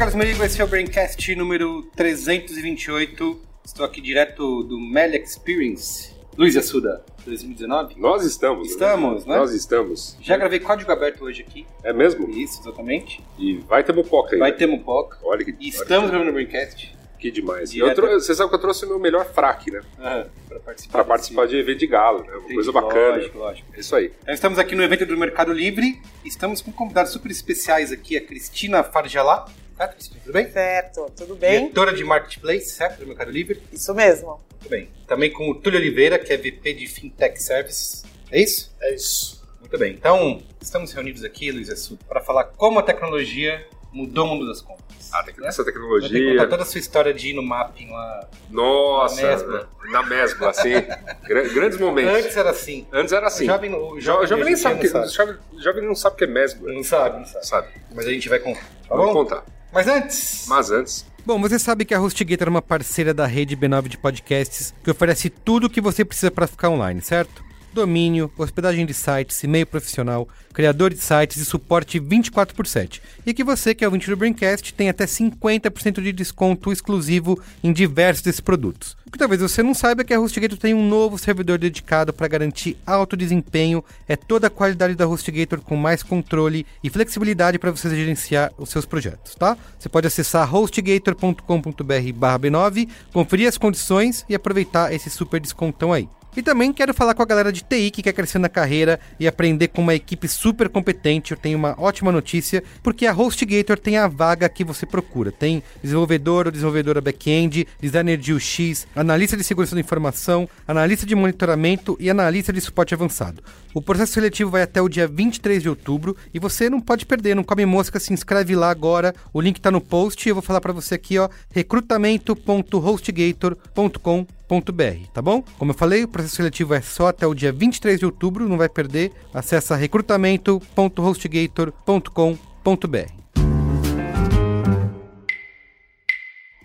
Carlos Merigo, esse é o Braincast número 328. Estou aqui direto do Mel Experience. Luiz Assuda, 2019? Nós estamos. Estamos, né? Nós estamos. Já gravei código aberto hoje aqui. É mesmo? Isso, exatamente. E vai ter mupoca aí. Vai ter mupoca. Olha que E estamos gravando o Braincast. Que demais. Trou- Você sabe que eu trouxe o meu melhor fraque, né? Ah, para participar. Pra participar de evento de galo, né? Uma Entendi, coisa bacana. Lógico, lógico. É isso aí. Então, estamos aqui no evento do Mercado Livre. Estamos com convidados super especiais aqui, a Cristina Farjalá. Certo, Cristina? Tudo bem? Certo, tudo bem? Diretora de Marketplace, certo? Do Mercado Livre. Isso mesmo. Muito bem. Também com o Túlio Oliveira, que é VP de Fintech Services. É isso? É isso. Muito bem. Então, estamos reunidos aqui, Luiz Assuda, para falar como a tecnologia mudou o mundo das compras. Ah, essa Vou ter que tecnologia. contar toda a sua história de ir no mapping lá. Nossa. Na mesma. Na mesma, assim. Gra- grandes momentos. Antes era assim. Antes era assim. O jovem, o O jovem, jovem nem sabe que, não o jovem, jovem não sabe o que é mesmo. Não sabe, não sabe. Sabe? Mas a gente vai contar. Tá Vamos bom? contar. Mas antes. Mas antes, Bom, você sabe que a HostGator é uma parceira da rede B9 de podcasts que oferece tudo o que você precisa para ficar online, certo? Domínio, hospedagem de sites, e-mail profissional, criador de sites e suporte 24 por 7. E que você, que é ouvinte do Braincast, tem até 50% de desconto exclusivo em diversos desses produtos. O que talvez você não saiba é que a HostGator tem um novo servidor dedicado para garantir alto desempenho, é toda a qualidade da HostGator com mais controle e flexibilidade para você gerenciar os seus projetos, tá? Você pode acessar hostgator.com.br b9, conferir as condições e aproveitar esse super descontão aí. E também quero falar com a galera de TI que quer crescer na carreira e aprender com uma equipe super competente. Eu tenho uma ótima notícia, porque a HostGator tem a vaga que você procura. Tem desenvolvedor ou desenvolvedora back-end, designer de UX, analista de segurança da informação, analista de monitoramento e analista de suporte avançado. O processo seletivo vai até o dia 23 de outubro e você não pode perder, não come mosca, se inscreve lá agora. O link tá no post e eu vou falar para você aqui, ó, tá bom? Como eu falei, o processo seletivo é só até o dia 23 de outubro, não vai perder. Acesse recrutamento.hostgator.com.br.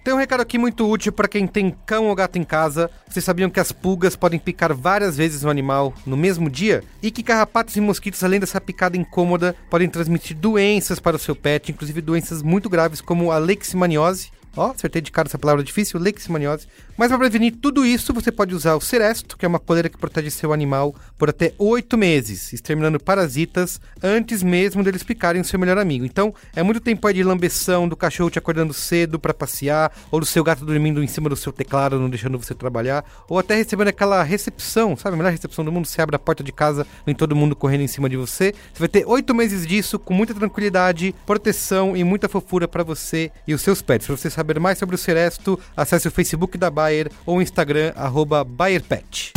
Tem um recado aqui muito útil para quem tem cão ou gato em casa. Vocês sabiam que as pulgas podem picar várias vezes no animal no mesmo dia? E que carrapatos e mosquitos, além dessa picada incômoda, podem transmitir doenças para o seu pet, inclusive doenças muito graves como a leishmaniose. Ó, acertei de cara essa palavra difícil, leishmaniose. Mas para prevenir tudo isso, você pode usar o Seresto, que é uma coleira que protege seu animal por até oito meses, exterminando parasitas antes mesmo deles picarem o seu melhor amigo. Então, é muito tempo aí de lambeção, do cachorro te acordando cedo para passear, ou do seu gato dormindo em cima do seu teclado, não deixando você trabalhar, ou até recebendo aquela recepção, sabe? A melhor recepção do mundo, você abre a porta de casa, vem todo mundo correndo em cima de você. Você vai ter oito meses disso, com muita tranquilidade, proteção e muita fofura para você e os seus pets. Para você saber mais sobre o Seresto, acesse o Facebook da Bayer ou o Instagram, arroba BayerPet.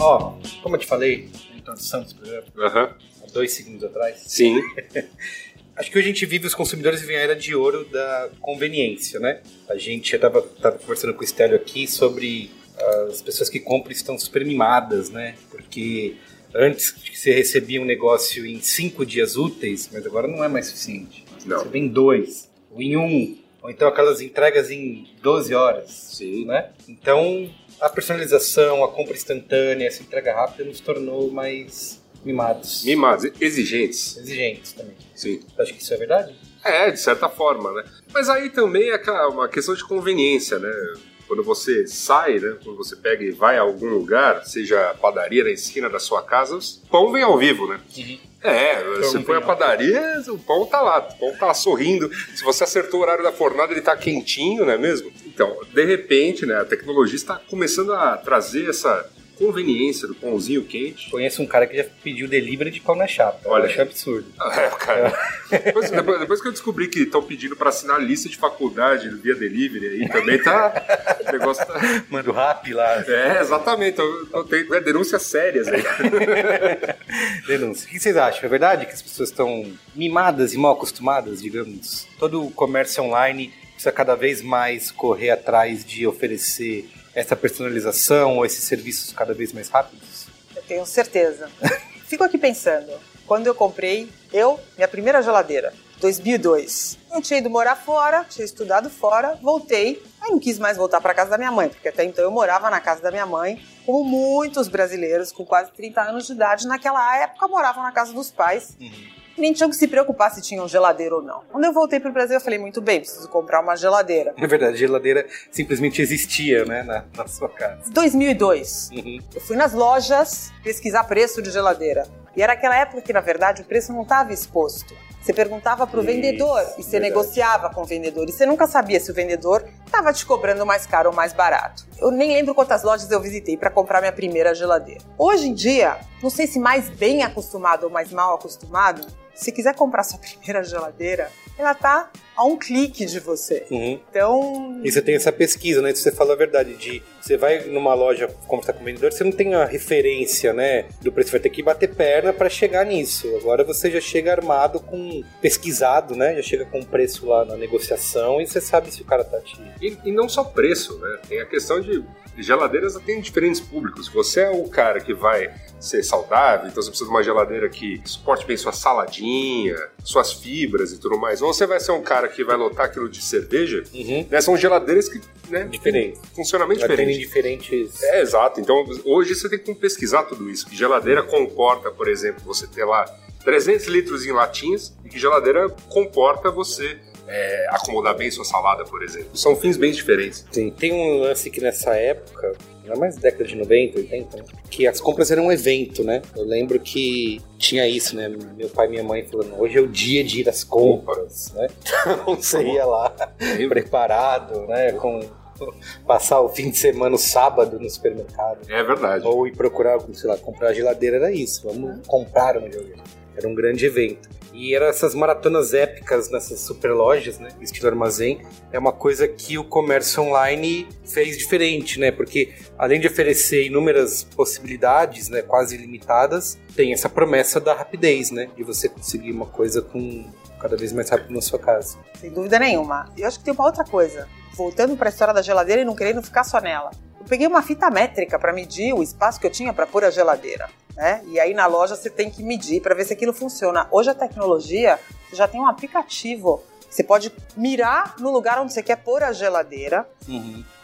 Ó, como eu te falei na introdução desse programa, aham. há dois segundos atrás, Sim. acho que hoje a gente vive os consumidores vivem a era de ouro da conveniência, né? A gente já tava, tava conversando com o Estélio aqui sobre as pessoas que compram estão super mimadas, né? Porque antes você recebia um negócio em cinco dias úteis, mas agora não é mais suficiente. Não. Você vem em dois, ou em um, ou então aquelas entregas em 12 horas. Sim. né? Então, a personalização, a compra instantânea, essa entrega rápida nos tornou mais mimados. Mimados, exigentes. Exigentes também. Sim. Acha que isso é verdade? É, de certa forma, né? Mas aí também é uma questão de conveniência, né? Quando você sai, né? Quando você pega e vai a algum lugar, seja a padaria na esquina da sua casa, o pão vem ao vivo, né? É, você põe a padaria, o pão tá lá, o pão tá lá sorrindo. Se você acertou o horário da fornada, ele tá quentinho, não é mesmo? Então, de repente, né, a tecnologia está começando a trazer essa conveniência do pãozinho quente. Conheço um cara que já pediu delivery de pão na chapa. Olha. Eu acho absurdo. É, cara. Depois, depois- depois que eu descobri que estão pedindo pra assinar lista de faculdade via delivery aí também tá. O negócio tá. Manda o rap lá. É, exatamente. Eu tenho é, denúncias sérias aí. Denúncia. O que vocês acham? É verdade que as pessoas estão mimadas e mal acostumadas, digamos? Todo o comércio online precisa cada vez mais correr atrás de oferecer essa personalização ou esses serviços cada vez mais rápidos? Eu tenho certeza. Fico aqui pensando. Quando eu comprei, eu, minha primeira geladeira, 2002. Eu tinha ido morar fora, tinha estudado fora, voltei. Aí não quis mais voltar para casa da minha mãe, porque até então eu morava na casa da minha mãe, como muitos brasileiros com quase 30 anos de idade naquela época moravam na casa dos pais. Nem tinham que se preocupar se tinham geladeira ou não. Quando eu voltei pro Brasil, eu falei, muito bem, preciso comprar uma geladeira. Na verdade, a geladeira simplesmente existia, né, na, na sua casa. 2002, Uhum. Eu fui nas lojas pesquisar preço de geladeira. E era aquela época que, na verdade, o preço não estava exposto. Você perguntava para o vendedor e você verdade. negociava com o vendedor. E você nunca sabia se o vendedor estava te cobrando mais caro ou mais barato. Eu nem lembro quantas lojas eu visitei para comprar minha primeira geladeira. Hoje em dia, não sei se mais bem acostumado ou mais mal acostumado, se quiser comprar sua primeira geladeira, ela tá a um clique de você. Uhum. Então, E você tem essa pesquisa, né? Você falou a verdade, de você vai numa loja conversar com o vendedor, você não tem a referência, né? Do preço, vai ter que bater perna para chegar nisso. Agora você já chega armado com pesquisado, né? Já chega com o preço lá na negociação e você sabe se o cara tá te. E, e não só preço, né? Tem a questão de geladeiras tem diferentes públicos. Se você é o cara que vai ser saudável, então você precisa de uma geladeira que suporte bem sua saladinha, suas fibras e tudo mais. Ou você vai ser um cara que vai lotar aquilo de cerveja, Uhum. né? São geladeiras que, né? Diferente. Funcionamento diferente. diferentes. É, exato. Então, hoje você tem que pesquisar tudo isso. Que geladeira comporta, por exemplo, você ter lá 300 litros em latinhas e que geladeira comporta você é, acomodar bem sua salada, por exemplo. São fins bem diferentes. Tem, tem um lance que nessa época, é mais década de 90, 80, né? que as compras eram um evento, né? Eu lembro que tinha isso, né? Meu pai e minha mãe falando, hoje é o dia de ir às compras, né? Então você ia lá preparado, né? Com passar o fim de semana, o sábado no supermercado. É verdade. Ou ir procurar, sei lá, comprar geladeira era isso. Vamos comprar uma geladeira. Era um grande evento. E eram essas maratonas épicas nessas super lojas, né? Estilo armazém. É uma coisa que o comércio online fez diferente, né? Porque além de oferecer inúmeras possibilidades, né? Quase ilimitadas, tem essa promessa da rapidez, né? De você conseguir uma coisa com cada vez mais rápido na sua casa. Sem dúvida nenhuma. Eu acho que tem uma outra coisa. Voltando para a história da geladeira e não querendo ficar só nela. Peguei uma fita métrica para medir o espaço que eu tinha para pôr a geladeira. Né? E aí na loja você tem que medir para ver se aquilo funciona. Hoje a tecnologia já tem um aplicativo. Você pode mirar no lugar onde você quer pôr a geladeira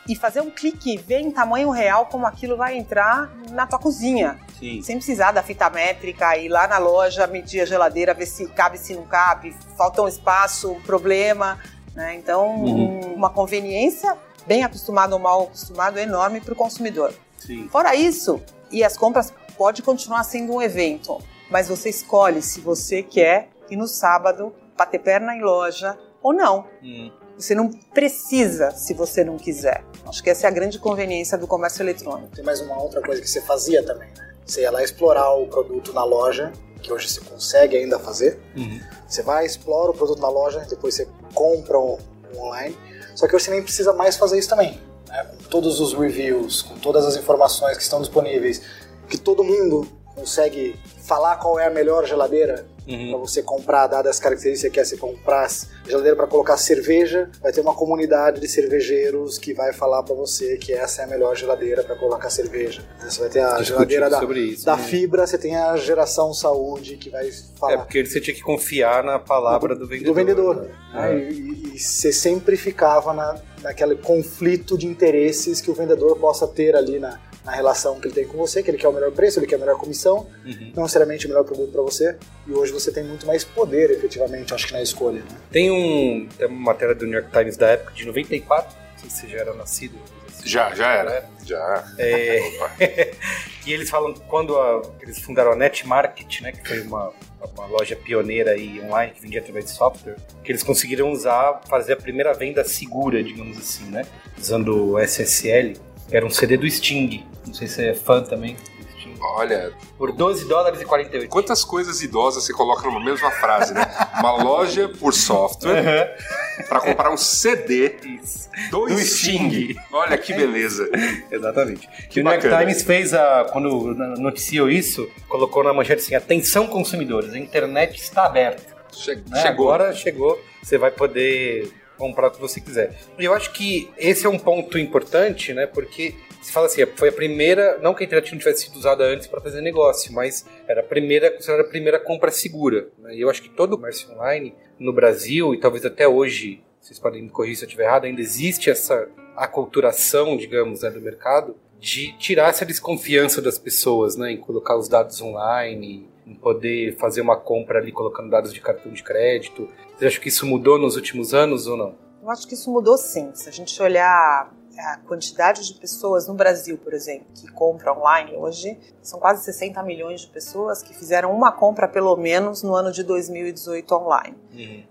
e fazer um clique e ver em tamanho real como aquilo vai entrar na tua cozinha. Sim. Sem precisar da fita métrica, ir lá na loja, medir a geladeira, ver se cabe, se não cabe, falta um espaço, um problema. Né? Então, Uhum. uma conveniência, bem acostumado ou mal acostumado, enorme para o consumidor. Sim. Fora isso, e as compras pode continuar sendo um evento, mas você escolhe se você quer ir no sábado, bater perna em loja ou não. Hum. Você não precisa se você não quiser. Acho que essa é a grande conveniência do comércio eletrônico. Tem mais uma outra coisa que você fazia também, né? Você ia lá explorar o produto na loja, que hoje você consegue ainda fazer. Uhum. Você vai, explora o produto na loja, depois você compra online. Só que você nem precisa mais fazer isso também. Né? Com todos os reviews, com todas as informações que estão disponíveis, que todo mundo consegue falar qual é a melhor geladeira Uhum. para você comprar, dadas as características que é você comprar geladeira para colocar cerveja, vai ter uma comunidade de cervejeiros que vai falar para você que essa é a melhor geladeira para colocar cerveja. Você vai ter a geladeira da, isso, da né? fibra, você tem a geração saúde que vai É falar porque você tinha que confiar na palavra do vendedor. do vendedor. né? né? E, e você sempre ficava na, naquele conflito de interesses que o vendedor possa ter ali na, na relação que ele tem com você, que ele quer o melhor preço, ele quer a melhor comissão, Uhum. não necessariamente o melhor produto para você. E hoje você tem muito mais poder, efetivamente, acho que na escolha. Né? Tem um tem uma matéria do New York Times da época de 94, não sei se você já era nascido. Já, já era. Já. E eles falam que quando a- eles fundaram a Net Market, né, que foi uma, uma loja pioneira aí online que vendia através de software, que eles conseguiram usar, fazer a primeira venda segura, digamos assim, né, usando o SSL, que era um CD do Sting. Não sei se você é fã também. Olha, Por 12 dólares e 48. quantas coisas idosas você coloca numa mesma frase, né? Uma loja por software pra comprar um CD Isso. do, Do Sting. Sting. Olha que beleza. Exatamente. Que o New York. Times fez a. Quando noticiou isso, colocou na manchete assim: atenção consumidores, a internet está aberta. Che- né? Chegou. Agora chegou, você vai poder comprar o que você quiser. E eu acho que esse é um ponto importante, né? Porque se fala assim, foi a primeira, não que a internet não tivesse sido usada antes para fazer negócio, mas era a primeira, considerada a primeira compra segura. né? E eu acho que todo o comércio online no Brasil e talvez até hoje, vocês podem me corrigir se eu estiver errado, ainda existe essa aculturação, digamos, né, do mercado de tirar essa desconfiança das pessoas, né, em colocar os dados online, em poder fazer uma compra ali colocando dados de cartão de crédito. Você acha que isso mudou nos últimos anos ou não? Eu acho que isso mudou sim. Se a gente olhar a quantidade de pessoas no Brasil, por exemplo, que compram online hoje, são quase 60 milhões de pessoas que fizeram uma compra pelo menos no ano de 2018 online.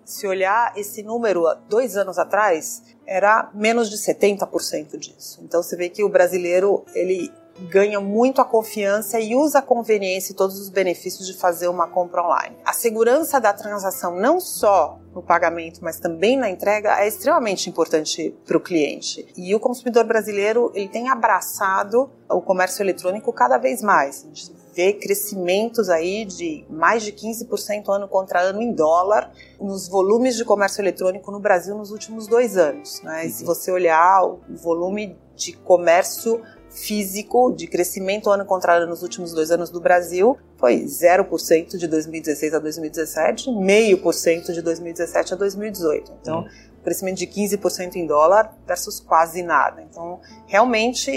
Se olhar esse número dois anos atrás, era menos de 70% disso. Então você vê que o brasileiro ele ganha muito a confiança e usa a conveniência e todos os benefícios de fazer uma compra online. A segurança da transação, não só no pagamento, mas também na entrega, é extremamente importante para o cliente. E o consumidor brasileiro ele tem abraçado o comércio eletrônico cada vez mais. A gente vê crescimentos aí de mais de 15% ano contra ano em dólar nos volumes de comércio eletrônico no Brasil nos últimos dois anos. Né? E se você olhar o volume de comércio físico de crescimento ano contra ano nos últimos dois anos do Brasil foi 0% de 2016 a 2017, 0,5% de 2017 a 2018. Então, Uhum. crescimento de 15% em dólar versus quase nada. Então, realmente,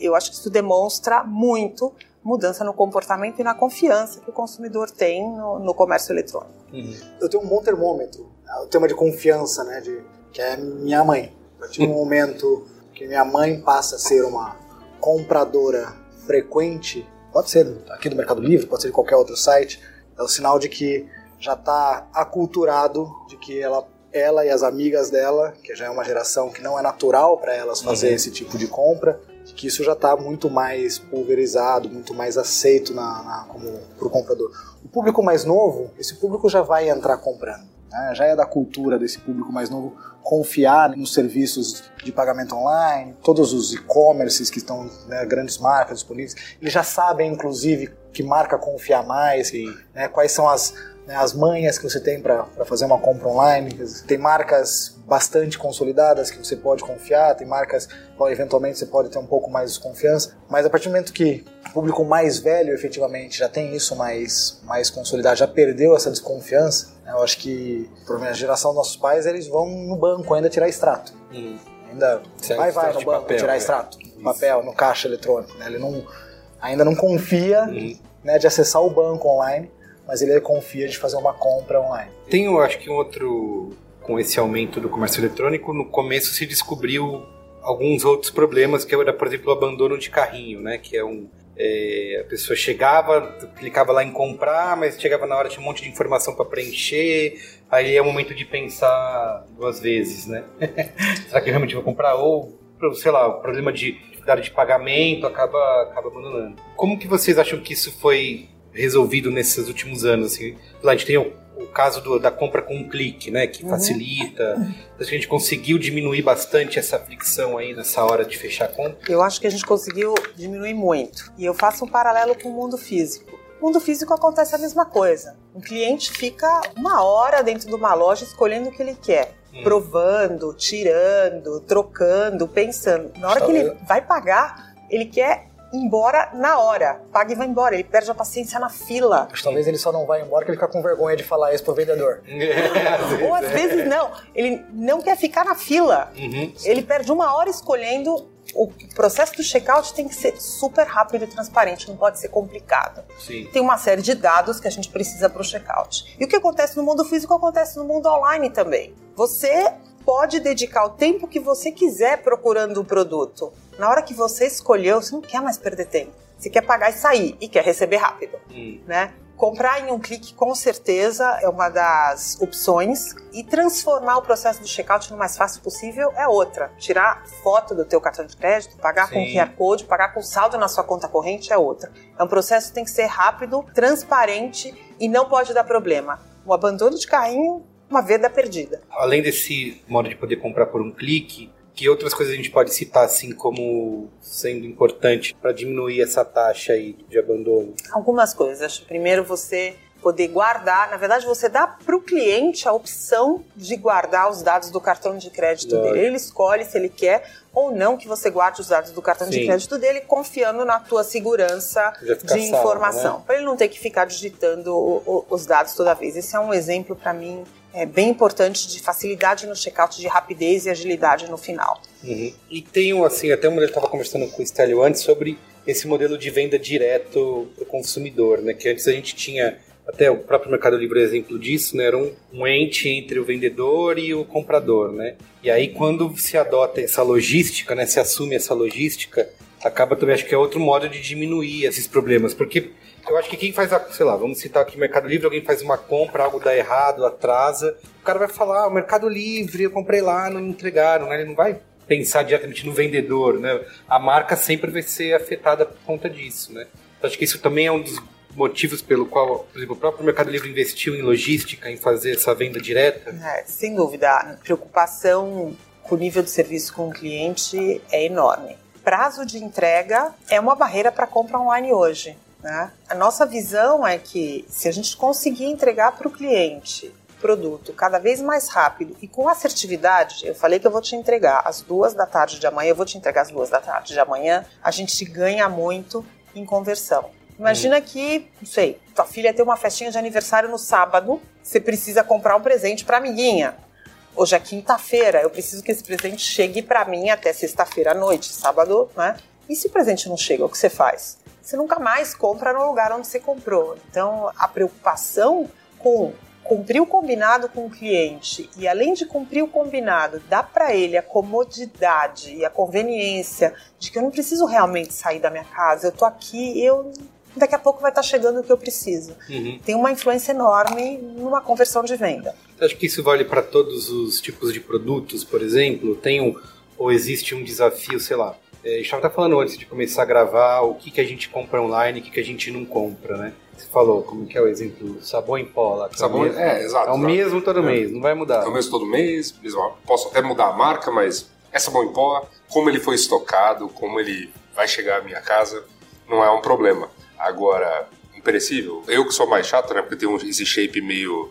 eu acho que isso demonstra muito mudança no comportamento e na confiança que o consumidor tem no, no comércio eletrônico. eu tenho um bom termômetro, né, o tema de confiança, né, de, que é minha mãe. A partir do momento que minha mãe passa a ser uma compradora frequente, pode ser aqui do Mercado Livre, pode ser de qualquer outro site, é o sinal de que já está aculturado, de que ela, ela e as amigas dela, que já é uma geração que não é natural para elas fazer Uhum. esse tipo de compra, de que isso já está muito mais pulverizado, muito mais aceito na, na, como para o comprador. O público mais novo, esse público já vai entrar comprando. Né? Já é da cultura desse público mais novo confiar nos serviços de pagamento online, todos os e-commerces que estão, né, grandes marcas disponíveis. Eles já sabem, inclusive, que marca confiar mais, né, quais são as, né, as manhas que você tem para fazer uma compra online. Tem marcas bastante consolidadas que você pode confiar, tem marcas que eventualmente você pode ter um pouco mais de confiança, mas a partir do momento que o público mais velho efetivamente já tem isso mais, mais consolidado, já perdeu essa desconfiança, né, eu acho que, por exemplo, a geração dos nossos pais, eles vão no banco ainda tirar extrato. Ainda Certo, vai, vai no banco papel, tirar né? extrato, papel, no caixa eletrônico. Né? Ele não, ainda não confia Uhum. né, de acessar o banco online, mas ele confia de fazer uma compra online. Tem, eu acho que um outro. Com esse aumento do comércio eletrônico, no começo se descobriu alguns outros problemas, que era, por exemplo, o abandono de carrinho, né? Que é um. é, a pessoa chegava, clicava lá em comprar, mas chegava na hora tinha um monte de informação para preencher, aí é o momento de pensar duas vezes, né? Será que eu realmente vou comprar? Ou, sei lá, o problema de dificuldade de pagamento acaba, acaba abandonando. Como que vocês acham que isso foi resolvido nesses últimos anos? Assim, a gente tem o, o caso do- da compra com um clique, né? Que facilita. Acho que a gente conseguiu diminuir bastante essa fricção aí nessa hora de fechar a compra. Eu acho que a gente conseguiu diminuir muito. E eu faço um paralelo com o mundo físico. No mundo físico acontece a mesma coisa. Um cliente fica uma hora dentro de uma loja escolhendo o que ele quer. Hum. Provando, tirando, trocando, pensando. Na hora que ele vai pagar, ele quer embora na hora. Paga e vai embora. Ele perde a paciência na fila. Acho que talvez ele só não vai embora porque ele fica com vergonha de falar isso pro vendedor. Ou às vezes não. Ele não quer ficar na fila. Uhum. Ele perde uma hora escolhendo. O processo do checkout tem que ser super rápido e transparente, não pode ser complicado. Sim. Tem uma série de dados que a gente precisa para o checkout. E o que acontece no mundo físico acontece no mundo online também. Você pode dedicar o tempo que você quiser procurando o produto. Na hora que você escolheu, você não quer mais perder tempo. Você quer pagar e sair e quer receber rápido Hum. né? Comprar em um clique com certeza é uma das opções e transformar o processo do checkout no mais fácil possível é outra. Tirar foto do teu cartão de crédito, pagar com Sim. QR Code, pagar com saldo na sua conta corrente é outra. É um processo que tem que ser rápido, transparente e não pode dar problema. O abandono de carrinho, uma venda perdida. Além desse modo de poder comprar por um clique, que outras coisas a gente pode citar assim como sendo importante para diminuir essa taxa aí de abandono? Algumas coisas. Primeiro, você poder guardar. Na verdade, você dá para o cliente a opção de guardar os dados do cartão de crédito Lógico. dele. Ele escolhe se ele quer ou não que você guarde os dados do cartão de Sim. crédito dele, confiando na tua segurança de salvo, informação. né? Para ele não ter que ficar digitando o- o- os dados toda vez. Esse é um exemplo para mim é bem importante de facilidade no checkout, de rapidez e agilidade no final. Uhum. E tem assim, até uma eu estava conversando com o Stélio antes sobre esse modelo de venda direto para o consumidor, né? Que antes a gente tinha, até o próprio Mercado Livre é exemplo disso, né? Era um, um ente entre o vendedor e o comprador, né? E aí quando se adota essa logística, né? Se assume essa logística, acaba também, acho que é outro modo de diminuir esses problemas, porque eu acho que quem faz a, sei lá, vamos citar aqui Mercado Livre, alguém faz uma compra, algo dá errado, atrasa, o cara vai falar, ah, o Mercado Livre, eu comprei lá, não me entregaram, né? Ele não vai pensar diretamente no vendedor, né? A marca sempre vai ser afetada por conta disso, né? Então, acho que isso também é um dos motivos pelo qual, por exemplo, o próprio Mercado Livre investiu em logística, em fazer essa venda direta. É, sem dúvida, a preocupação com o nível de serviço com o cliente é enorme. Prazo de entrega é uma barreira para compra online hoje. Né? A nossa visão é que se a gente conseguir entregar para o cliente produto cada vez mais rápido e com assertividade, eu falei que eu vou te entregar às duas da tarde de amanhã, eu vou te entregar às duas da tarde de amanhã, a gente ganha muito em conversão. Imagina que, não sei, tua filha tem uma festinha de aniversário no sábado, você precisa comprar um presente para amiguinha. Hoje é quinta-feira, eu preciso que esse presente chegue para mim até sexta-feira à noite, sábado, né? E se o presente não chega, o que você faz? Você nunca mais compra no lugar onde você comprou. Então, a preocupação com cumprir o combinado com o cliente e além de cumprir o combinado, dar para ele a comodidade e a conveniência de que eu não preciso realmente sair da minha casa, eu tô aqui, eu daqui a pouco vai estar chegando o que eu preciso. Uhum. Tem uma influência enorme numa conversão de venda. Acha que isso vale para todos os tipos de produtos, por exemplo? Tem um, ou existe um desafio, sei lá? É, a gente estava falando antes de começar a gravar o que, que a gente compra online e o que, que a gente não compra, né? Você falou, como que é o exemplo? Sabão em pó lá. é Sabão, mesmo. é, exato. É o mesmo todo É. mês, não vai mudar. É o mesmo todo mês, posso até mudar a marca, mas é sabão em pó, como ele foi estocado, como ele vai chegar à minha casa, não é um problema. Agora, imperecível, eu que sou mais chato, né, porque tem um- esse shape meio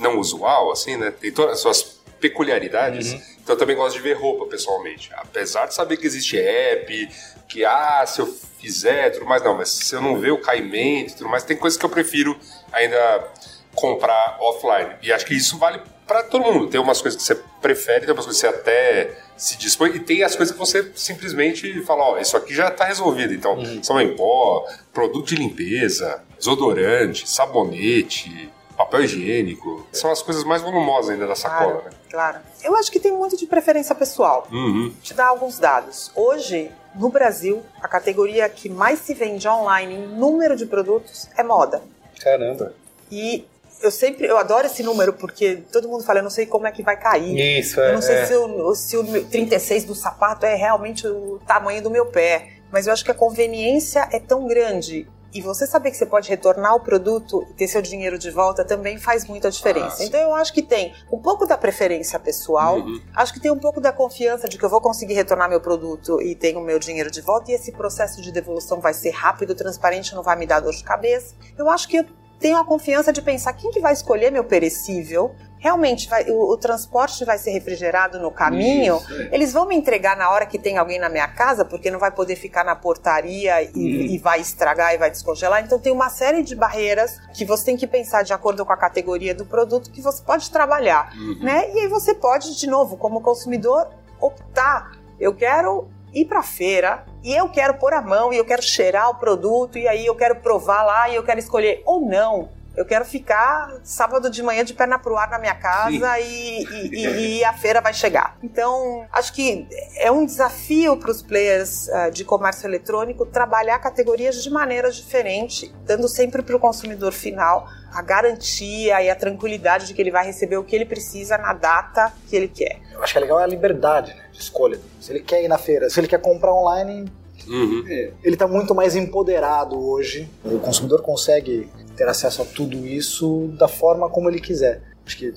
não usual, assim, né, tem todas as suas peculiaridades, então eu também gosto de ver roupa, pessoalmente. Apesar de saber que existe app, que, ah, se eu fizer, tudo mais, não, mas se eu não ver o caimento e tudo mais, tem coisas que eu prefiro ainda comprar offline. E acho que isso vale para todo mundo. Tem umas coisas que você prefere, tem umas coisas que você até se dispõe, e tem as coisas que você simplesmente fala, ó, isso aqui já está resolvido. Então, sabão em pó, produto de limpeza, desodorante, sabonete, papel higiênico. São as coisas mais volumosas ainda da sacola, Claro, né? claro. Eu acho que tem muito de preferência pessoal. Uhum. Vou te dar alguns dados. Hoje, no Brasil, a categoria que mais se vende online em número de produtos é moda. Caramba. E eu sempre, eu adoro esse número porque todo mundo fala, eu não sei como é que vai cair. Isso, é. Eu não sei é. se, o, se o meu 36 do sapato é realmente o tamanho do meu pé, mas eu acho que a conveniência é tão grande. E você saber que você pode retornar o produto e ter seu dinheiro de volta também faz muita diferença. Ah, então eu acho que tem um pouco da preferência pessoal, Uhum. acho que tem um pouco da confiança de que eu vou conseguir retornar meu produto e tenho o meu dinheiro de volta, e esse processo de devolução vai ser rápido, transparente, não vai me dar dor de cabeça. Eu acho que eu tenho a confiança de pensar quem que vai escolher meu perecível. Realmente vai- o, o transporte vai ser refrigerado no caminho. Isso, é. Eles vão me entregar na hora que tem alguém na minha casa, porque não vai poder ficar na portaria e, e vai estragar e vai descongelar. Então tem uma série de barreiras que você tem que pensar de acordo com a categoria do produto que você pode trabalhar, Uhum. né? E aí você pode, de novo, como consumidor, optar. Eu quero ir para feira e eu quero pôr a mão e eu quero cheirar o produto e aí eu quero provar lá e eu quero escolher ou não. Eu quero ficar sábado de manhã de perna pro ar na minha casa e, e, e, a feira vai chegar. Então, acho que é um desafio para os players uh, de comércio eletrônico trabalhar categorias de maneira diferente, dando sempre para o consumidor final a garantia e a tranquilidade de que ele vai receber o que ele precisa na data que ele quer. Eu acho que é legal a liberdade né, de escolha. Se ele quer ir na feira, se ele quer comprar online, uhum. ele está muito mais empoderado hoje. O consumidor consegue ter acesso a tudo isso da forma como ele quiser. Acho que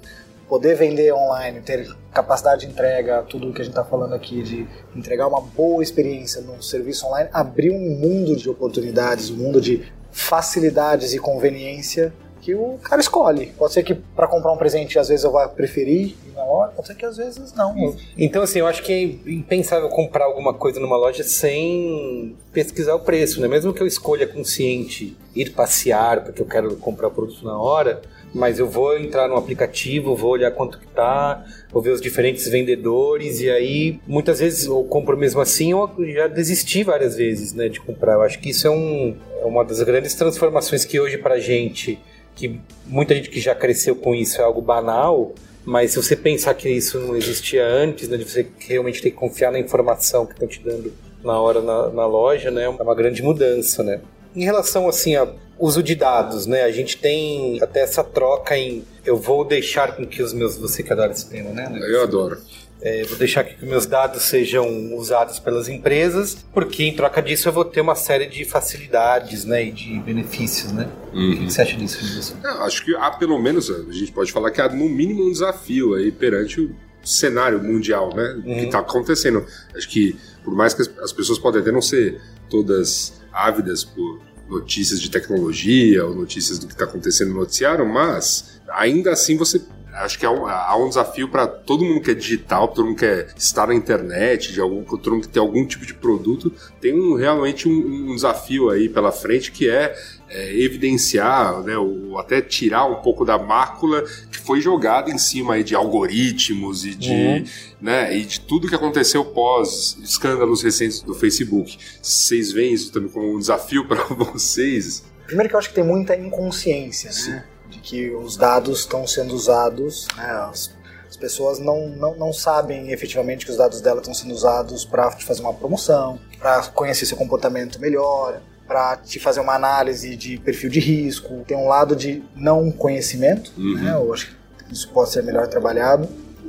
poder vender online, ter capacidade de entrega, tudo o que a gente está falando aqui, de entregar uma boa experiência no serviço online, abriu um mundo de oportunidades, um mundo de facilidades e conveniência que o cara escolhe. Pode ser que para comprar um presente às vezes eu vá preferir ir na loja, pode ser que às vezes não. Então assim, eu acho que é impensável comprar alguma coisa numa loja sem pesquisar o preço, né? Mesmo que eu escolha consciente ir passear porque eu quero comprar o produto na hora, mas eu vou entrar no aplicativo, vou olhar quanto que tá, vou ver os diferentes vendedores e aí muitas vezes eu compro mesmo assim ou já desisti várias vezes, né, de comprar. Eu acho que isso é, um, é uma das grandes transformações que hoje pra gente que muita gente que já cresceu com isso é algo banal, mas se você pensar que isso não existia antes, né, de você realmente ter que confiar na informação que estão te dando na hora na, na, loja, né, é uma grande mudança, né. Em relação assim a uso de dados, né, a gente tem até essa troca em eu vou deixar com que os meus você que adora esse tema, né? Eu adoro. É, vou deixar que meus dados sejam usados pelas empresas, porque em troca disso eu vou ter uma série de facilidades né, e de benefícios. Né? Uhum. O que você acha disso, É, acho que há pelo menos, a gente pode falar que há no mínimo um desafio aí perante o cenário mundial né, uhum. que está acontecendo. Acho que por mais que as pessoas podem até não ser todas ávidas por notícias de tecnologia ou notícias do que está acontecendo no noticiário, mas ainda assim você acho que há um, há um desafio para todo mundo que é digital, todo mundo que quer estar na internet, de algum, todo mundo que tem algum tipo de produto, tem um, realmente um, um desafio aí pela frente que é, é evidenciar, né, ou até tirar um pouco da mácula que foi jogada em cima aí de algoritmos e de, uhum. né, e de tudo que aconteceu pós escândalos recentes do Facebook. Vocês veem isso também como um desafio para vocês? Primeiro que eu acho que tem muita inconsciência, né? Sim que os dados estão sendo usados, né, as, as, pessoas não, não, não sabem efetivamente que os dados dela estão sendo usados para te fazer uma promoção, para conhecer seu comportamento melhor, para te fazer uma análise de perfil de risco. Tem um lado de não conhecimento, uhum. né, eu acho que isso pode ser melhor trabalhado,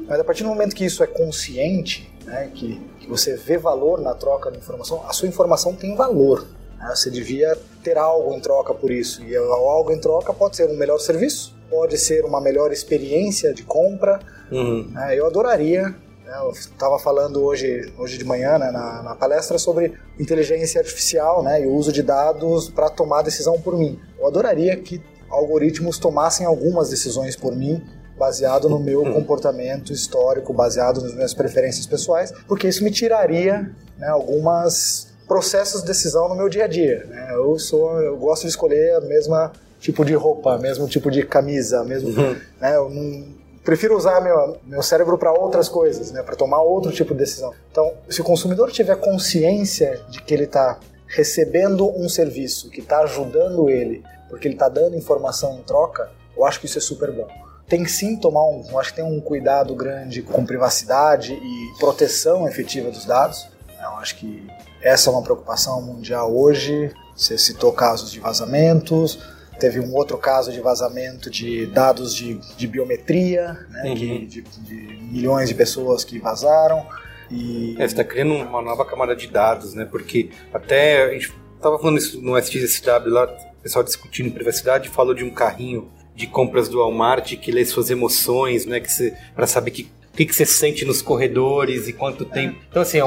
mas a partir do momento que isso é consciente, né, que, que você vê valor na troca de informação, a sua informação tem valor. Né? Você devia ter algo em troca por isso. E algo em troca pode ser um melhor serviço, pode ser uma melhor experiência de compra. Uhum. Né? Eu adoraria. Né? Eu estava falando hoje, hoje de manhã né, na, na, palestra sobre inteligência artificial né, e o uso de dados para tomar decisão por mim. Eu adoraria que algoritmos tomassem algumas decisões por mim baseado no meu uhum. comportamento histórico, baseado nas minhas preferências pessoais, porque isso me tiraria né, algumas processos de decisão no meu dia a dia. Né? Eu sou, eu gosto de escolher a mesma tipo de roupa, mesmo tipo de camisa, mesmo, uhum. né? Eu não, prefiro usar meu, meu cérebro para outras coisas, né? Para tomar outro tipo de decisão. Então, se o consumidor tiver consciência de que ele está recebendo um serviço que está ajudando ele, porque ele está dando informação em troca, eu acho que isso é super bom. Tem sim tomar um, eu acho que tem um cuidado grande com privacidade e proteção efetiva dos dados. Eu acho que essa é uma preocupação mundial hoje. Você citou casos de vazamentos, teve um outro caso de vazamento de dados de, de biometria, né, uhum. que, de, de, milhões de pessoas que vazaram. E... É, você está criando uma nova camada de dados, né? Porque até a gente estava falando isso no SXSW lá, o pessoal discutindo privacidade, falou de um carrinho de compras do Walmart que lê suas emoções, né? Que para saber que o que, que você sente nos corredores e quanto tempo. Então, assim,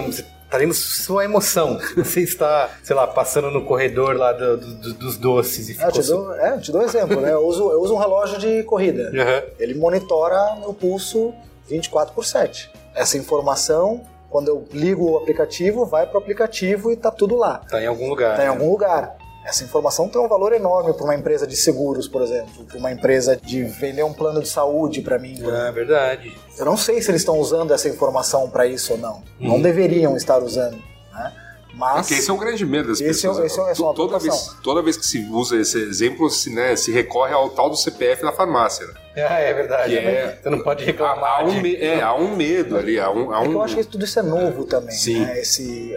tá lendo sua emoção. Você está, sei lá, passando no corredor lá do, do, dos doces e é, ficou... te dou, é, te dou um exemplo, né? Eu uso, eu uso um relógio de corrida. Uhum. Ele monitora meu pulso 24 por 7. Essa informação, quando eu ligo o aplicativo, vai pro aplicativo e tá tudo lá. Tá em algum lugar. Tá em algum lugar. Essa informação tem um valor enorme para uma empresa de seguros, por exemplo, para uma empresa de vender um plano de saúde para mim. É verdade. Eu não sei se eles estão usando essa informação para isso ou não. Não uhum. deveriam estar usando. Né? Mas Porque esse é um grande medo das Esse é- pessoas. esse é- essa é uma toda, vez, toda vez que se usa esse exemplo, se, né, se recorre ao tal do CPF da farmácia. Né? Ah, é verdade. Que é- Você não pode Há, reclamar. há um, de- é, há um medo ali, há um. Há É que um eu acho que tudo isso é novo também. Sim. Né? Esse,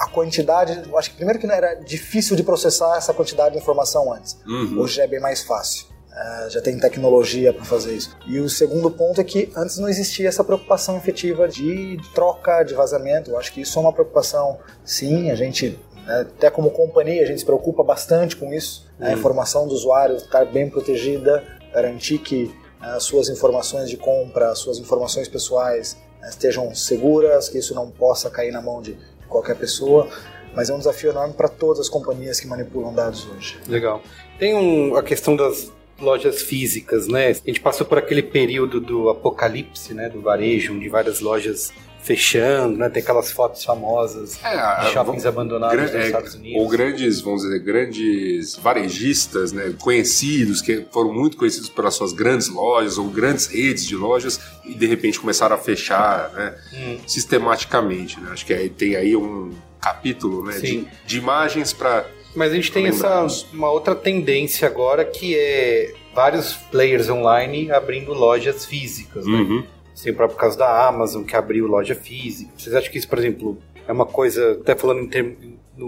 a, quantidade. Eu acho que primeiro que não era difícil de processar essa quantidade de informação antes. Uhum. Hoje já é bem mais fácil. É, já tem tecnologia para fazer isso. E o segundo ponto é que antes não existia essa preocupação efetiva de troca, de vazamento. Eu acho que isso é uma preocupação, sim. A gente, né, até como companhia, a gente se preocupa bastante com isso. A informação do usuário estar bem protegida, garantir que né, as suas informações de compra, as suas informações pessoais né, estejam seguras, que isso não possa cair na mão de qualquer pessoa. Mas é um desafio enorme para todas as companhias que manipulam dados hoje. Legal. Tem um- a questão das lojas físicas, né? A gente passou por aquele período do apocalipse, né? Do varejo, onde várias lojas fechando, né? Tem aquelas fotos famosas É, de shoppings abandonados Gran- nos é, Estados Unidos. ou grandes, vamos dizer, grandes varejistas, né, conhecidos, que foram muito conhecidos pelas suas grandes lojas ou grandes redes de lojas e de repente começaram a fechar né, Hum. sistematicamente. Né? Acho que aí tem aí um capítulo né, de, de imagens para. Mas a gente tem essa uma outra tendência agora que é vários players online abrindo lojas físicas, né? Uhum. Tem o próprio caso da Amazon, que abriu loja física. Vocês acham que isso, por exemplo, é uma coisa, até falando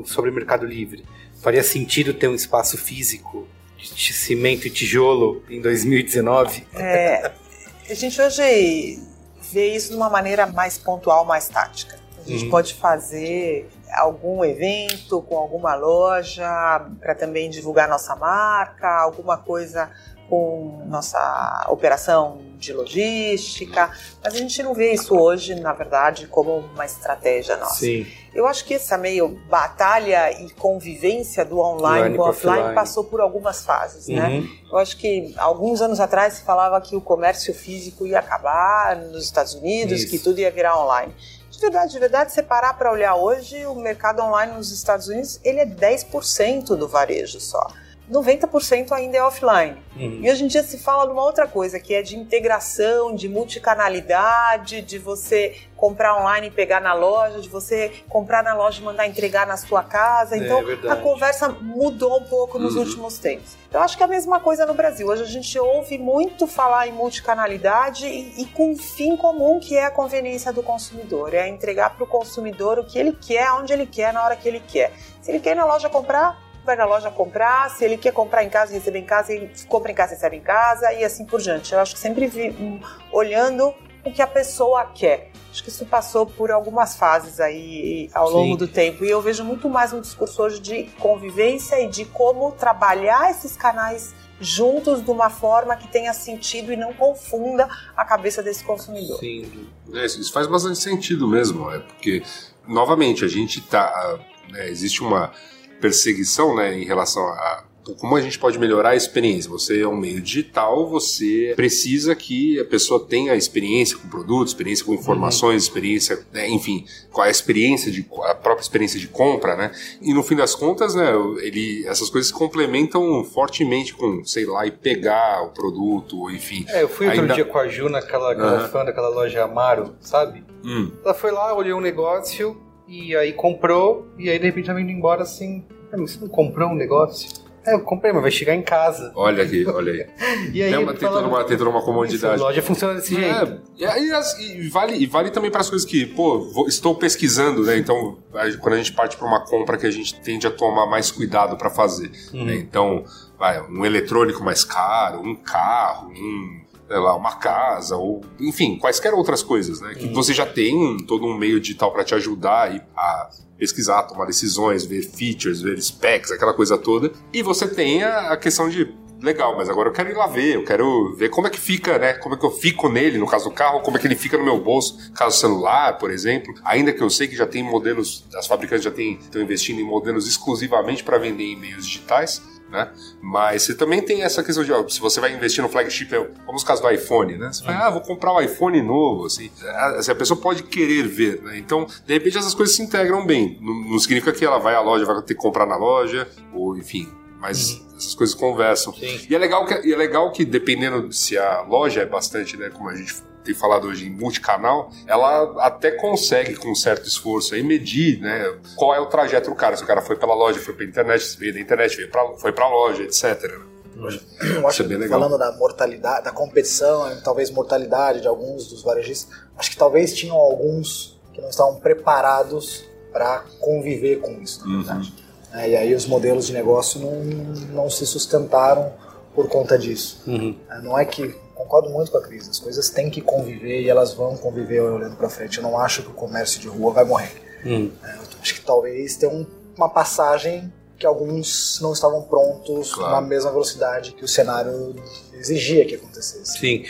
sobre o Mercado Livre, faria sentido ter um espaço físico de cimento e tijolo em 2019? É, a gente hoje vê isso de uma maneira mais pontual, mais tática. A gente Uhum. pode fazer algum evento com alguma loja para também divulgar nossa marca, alguma coisa com nossa operação de logística, mas a gente não vê isso hoje, na verdade, como uma estratégia nossa. Sim. Eu acho que essa meio batalha e convivência do online com o offline offline. passou por algumas fases, né? Uhum. Eu acho que alguns anos atrás se falava que o comércio físico ia acabar nos Estados Unidos, Isso. que tudo ia virar online. De verdade, de verdade, se parar para olhar hoje, o mercado online nos Estados Unidos, ele é 10% do varejo só. 90% ainda é offline. Uhum. E hoje em dia se fala de uma outra coisa, que é de integração, de multicanalidade, de você comprar online e pegar na loja, de você comprar na loja e mandar entregar na sua casa. É Então verdade. a conversa mudou um pouco nos Uhum. últimos tempos. Eu acho que é a mesma coisa no Brasil. Hoje a gente ouve muito falar em multicanalidade e, e com um fim comum que é a conveniência do consumidor. É entregar para o consumidor o que ele quer, onde ele quer, na hora que ele quer. Se ele quer ir na loja comprar, vai na loja comprar. Se ele quer comprar em casa e receber em casa, ele compra em casa e recebe em casa e assim por diante. Eu acho que sempre vi, hum, olhando o que a pessoa quer. Acho que isso passou por algumas fases aí ao Sim. longo do tempo. E eu vejo muito mais um discurso hoje de convivência e de como trabalhar esses canais juntos de uma forma que tenha sentido e não confunda a cabeça desse consumidor. Sim. É, isso isso faz bastante sentido mesmo, é porque, novamente, a gente tá. né, existe uma perseguição né, em relação a como a gente pode melhorar a experiência. Você é um meio digital, você precisa que a pessoa tenha experiência com produtos, experiência com informações, experiência, né, enfim, com a experiência de a própria experiência de compra, né? E no fim das contas, né, ele, essas coisas se complementam fortemente com, sei lá, e pegar o produto, enfim. É, eu fui outro Ainda- dia com a Ju naquela aquela Aham. fã daquela loja Amaro, sabe? Hum. Ela foi lá, olhou um negócio e aí comprou e aí de repente ela indo embora assim. "Ah, mas Você não comprou um negócio? É, eu comprei, mas vai chegar em casa. Olha aqui, olha aí. E aí Tem, uma, tem, fala, toda uma, tem toda uma "Isso, comodidade. a loja funciona desse jeito. É, e, aí as- e vale, e vale também para as coisas que, pô, vou- estou pesquisando, né? Então, aí, quando a gente parte para uma compra que a gente tende a tomar mais cuidado para fazer. Uhum. né? Então, vai, um eletrônico mais caro, um carro, um, lá, uma casa, ou enfim, quaisquer outras coisas, né? Que você já tem um- todo um meio digital para te ajudar aí a pesquisar, tomar decisões, ver features, ver specs, aquela coisa toda. E você tem a, a questão de legal, mas agora eu quero ir lá ver, eu quero ver como é que fica, né? Como é que eu fico nele, no caso do carro, como é que ele fica no meu bolso, caso celular, por exemplo. Ainda que eu sei que já tem modelos, as fabricantes já têm, estão investindo em modelos exclusivamente para vender em meios digitais. Né? Mas você também tem essa questão de, ó, se você vai investir no flagship, é, como os casos do iPhone, né? Você vai, ah, vou comprar um iPhone novo, assim. A, assim, a pessoa pode querer ver, né? Então, de repente, essas coisas se integram bem. Não, não significa que ela vai à loja, vai ter que comprar na loja, ou enfim. Mas essas coisas conversam. Sim. E é legal que, é legal que dependendo se a loja é bastante, né, como a gente tem falado hoje em multicanal, ela até consegue, com um certo esforço aí, medir né, qual é o trajeto do cara. Se o cara foi pela loja, foi pela internet, se veio da internet, veio pra, foi pra loja, etc. né? Eu acho é que falando da mortalidade, da competição, e talvez mortalidade de alguns dos varejistas, acho que talvez tinham alguns que não estavam preparados para conviver com isso, na verdade. É, e aí os modelos de negócio não, não se sustentaram por conta disso. É, Não é que concordo muito com a crise, as coisas têm que conviver e elas vão conviver olhando para frente. Eu não acho que o comércio de rua vai morrer. É, eu acho que talvez tenha um- uma passagem que alguns não estavam prontos Claro. na mesma velocidade que o cenário exigia que acontecesse. Sim.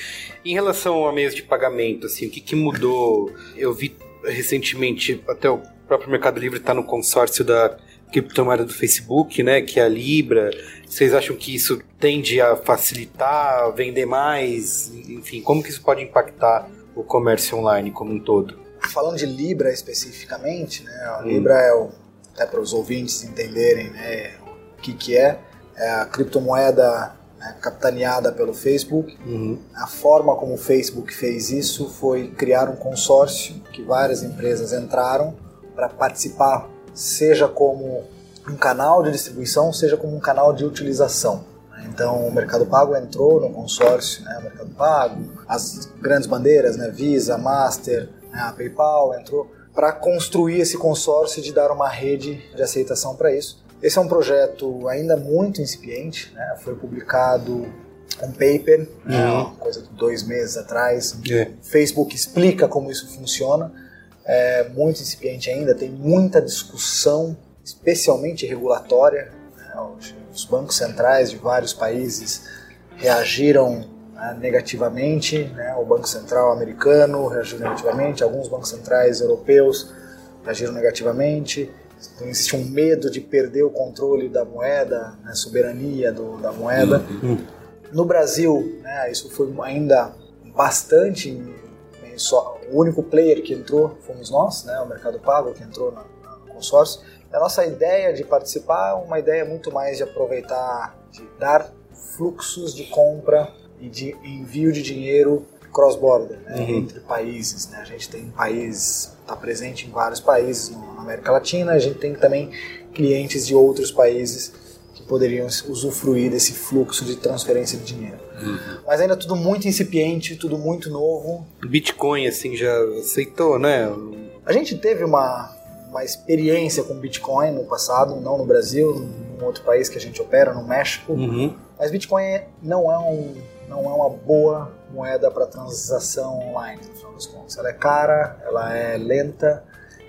Em relação a meios de pagamento, assim, o que, que mudou? Eu vi recentemente, até o próprio Mercado Livre está no consórcio da criptomoeda do Facebook, né, que é a Libra. Vocês acham que isso tende a facilitar, vender mais? Enfim, como que isso pode impactar o comércio online como um todo? Falando de Libra especificamente, né, a Libra é o, até para os ouvintes entenderem né, o que, que é, é a criptomoeda né, capitaneada pelo Facebook. A forma como o Facebook fez isso foi criar um consórcio que várias empresas entraram para participar, seja como um canal de distribuição, seja como um canal de utilização. né. Então, o Mercado Pago entrou no consórcio, né, o Mercado Pago, as grandes bandeiras, né, Visa, Master, né, a PayPal entrou para construir esse consórcio de dar uma rede de aceitação para isso. Esse é um projeto ainda muito incipiente, né, foi publicado um paper, né, uma coisa de dois meses atrás. É. O Facebook explica como isso funciona. É muito incipiente ainda, tem muita discussão, especialmente regulatória. né, os- Os bancos centrais de vários países reagiram né, negativamente. né, O Banco Central americano reagiu negativamente, alguns bancos centrais europeus reagiram negativamente. Então, existe um medo de perder o controle da moeda, né, soberania do- da moeda. No Brasil, né, isso foi ainda bastante. Só, o único player que entrou fomos nós, né, o Mercado Pago, que entrou na- no consórcio. A nossa ideia de participar é uma ideia muito mais de aproveitar, de dar fluxos de compra e de envio de dinheiro cross-border, né, entre países. Né? A gente tem países, está presente em vários países no- na América Latina, a gente tem também clientes de outros países poderiam usufruir desse fluxo de transferência de dinheiro. Mas ainda tudo muito incipiente, tudo muito novo. Bitcoin, assim, já aceitou, né? A gente teve uma, uma experiência com Bitcoin no passado, não no Brasil, num outro país que a gente opera, no México. Uhum. Mas Bitcoin não é, um, não é uma boa moeda para transação online, no final das contas. Ela é cara, ela é lenta,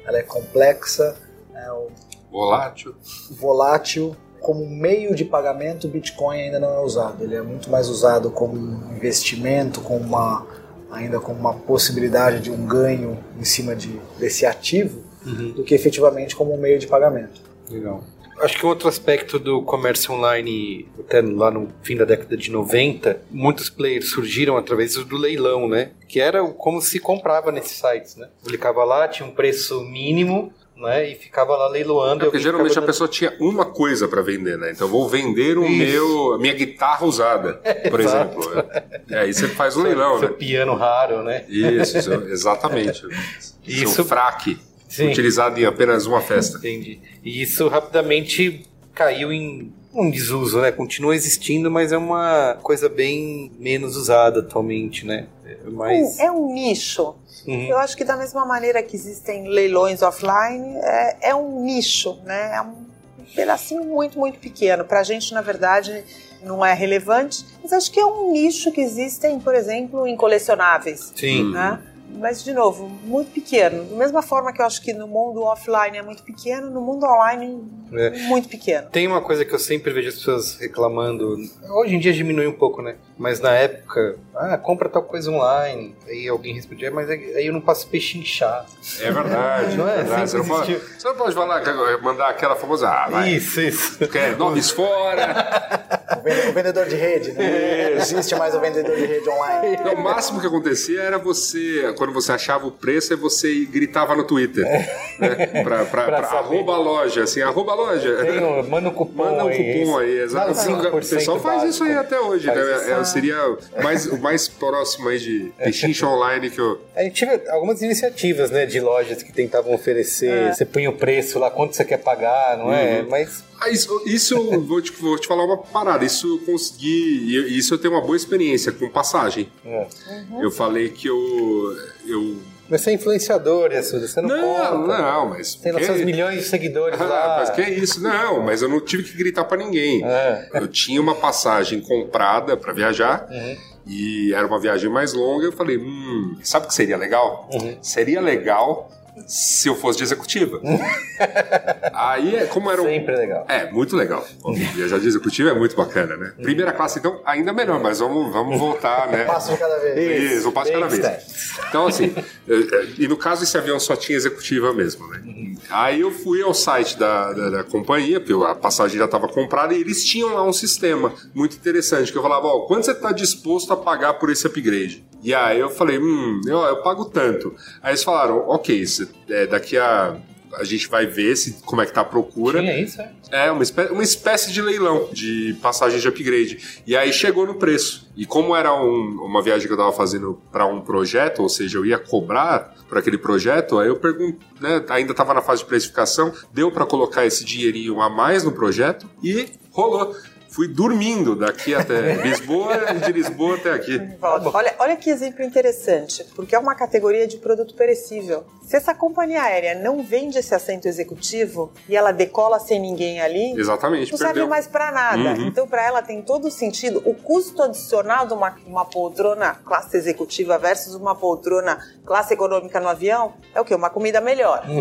ela é complexa, é o Volátil. volátil. Como meio de pagamento, o Bitcoin ainda não é usado. Ele é muito mais usado como um investimento, como uma, ainda como uma possibilidade de um ganho em cima de, desse ativo, do que efetivamente como um meio de pagamento. Legal. Acho que outro aspecto do comércio online, até lá no fim da década de 90, muitos players surgiram através do leilão, né? Que era como se comprava nesses sites, né? Publicava lá, tinha um preço mínimo, né? E ficava lá leiloando. É porque geralmente a ficava pessoa tinha uma coisa para vender, né? Então vou vender o Isso. meu, a minha guitarra usada, por Exato. exemplo. E aí você faz um dando leilão, seu né? piano raro, né? Isso, isso, exatamente. Isso- Seu fraque, Sim. utilizado em apenas uma festa. Entendi. E isso rapidamente caiu em um desuso, né? Continua existindo, mas é uma coisa bem menos usada atualmente, né? É mais... É um nicho. Uhum. Eu acho que da mesma maneira que existem leilões offline, é, é um nicho, né? É um pedacinho muito, muito pequeno. Pra gente, na verdade, não é relevante, mas acho que é um nicho que existem, por exemplo, em colecionáveis, Sim. né? Mas, de novo, muito pequeno. Da mesma forma que eu acho que no mundo offline é muito pequeno, no mundo online É. muito pequeno. Tem uma coisa que eu sempre vejo as pessoas reclamando. Hoje em dia diminui um pouco, né? Mas na época, ah, compra tal coisa online. Aí alguém respondia, mas aí eu não passo peixe inchado. É verdade, Não é? é verdade. Você não, pode, você não pode falar, mandar aquela famosa, ah, vai, Isso, isso. quer nomes fora. O vende- o vendedor de rede, né? Não existe mais o vendedor de rede online. Então, o máximo que acontecia era você, quando você achava o preço, aí você gritava no Twitter. Né? Pra, pra, pra saber. arroba loja, assim, arroba loja. Tem um- manda um cupom Manda um aí. cupom aí, exato. Dá O 5% pessoal faz isso aí até hoje, Faz né? É, Então seria mais, o mais próximo aí de pechincha online que eu. A gente tive algumas iniciativas, né, de lojas que tentavam oferecer, você punha o preço lá, quanto você quer pagar, não é? Uhum. Mas Ah, isso, isso eu vou te, vou te falar uma parada. Isso eu consegui. e Isso eu tenho uma boa experiência com passagem. É. Eu falei que eu. eu Mas você é influenciador, isso, você não, não, conta. não, mas. Tem que- seus milhões de seguidores Ah, lá. mas que é isso? Não, mas eu não tive que gritar pra ninguém. É. Eu tinha uma passagem comprada pra viajar Uhum. e era uma viagem mais longa. Eu falei, hum, sabe o que seria legal? Uhum. Seria legal se eu fosse de executiva. Aí, é- como era um. Sempre legal. É, muito legal. Viajar de executiva é muito bacana, né? Primeira classe, então, ainda melhor, mas vamos, vamos voltar, né? Passo de cada vez. Isso, um passo de cada vez. Então, assim, eh, eh, e no caso esse avião só tinha executiva mesmo, né? Aí eu fui ao site da, da, da companhia, porque a passagem já estava comprada, e eles tinham lá um sistema muito interessante, que eu falava, ó, quanto você está disposto a pagar por esse upgrade? E aí eu falei, hum, eu, eu pago tanto. Aí eles falaram, ok, é, daqui a... A gente vai ver se, como é que tá a procura. Tinha isso, é? É, uma espécie, uma espécie de leilão de passagem de upgrade. E aí chegou no preço. E como era um- uma viagem que eu tava fazendo para um projeto, ou seja, eu ia cobrar por aquele projeto, aí eu pergunto, né, ainda tava na fase de precificação, deu para colocar esse dinheirinho a mais no projeto e rolou. Fui dormindo daqui até Lisboa e de Lisboa até aqui. Volta. Olha, olha que exemplo interessante, porque é uma categoria de produto perecível. Se essa companhia aérea não vende esse assento executivo e ela decola sem ninguém ali, Exatamente, não serve perdeu. mais para nada. Uhum. Então, para ela tem todo o sentido. O custo adicional de uma, uma poltrona classe executiva versus uma poltrona classe econômica no avião é o quê? Uma comida melhor.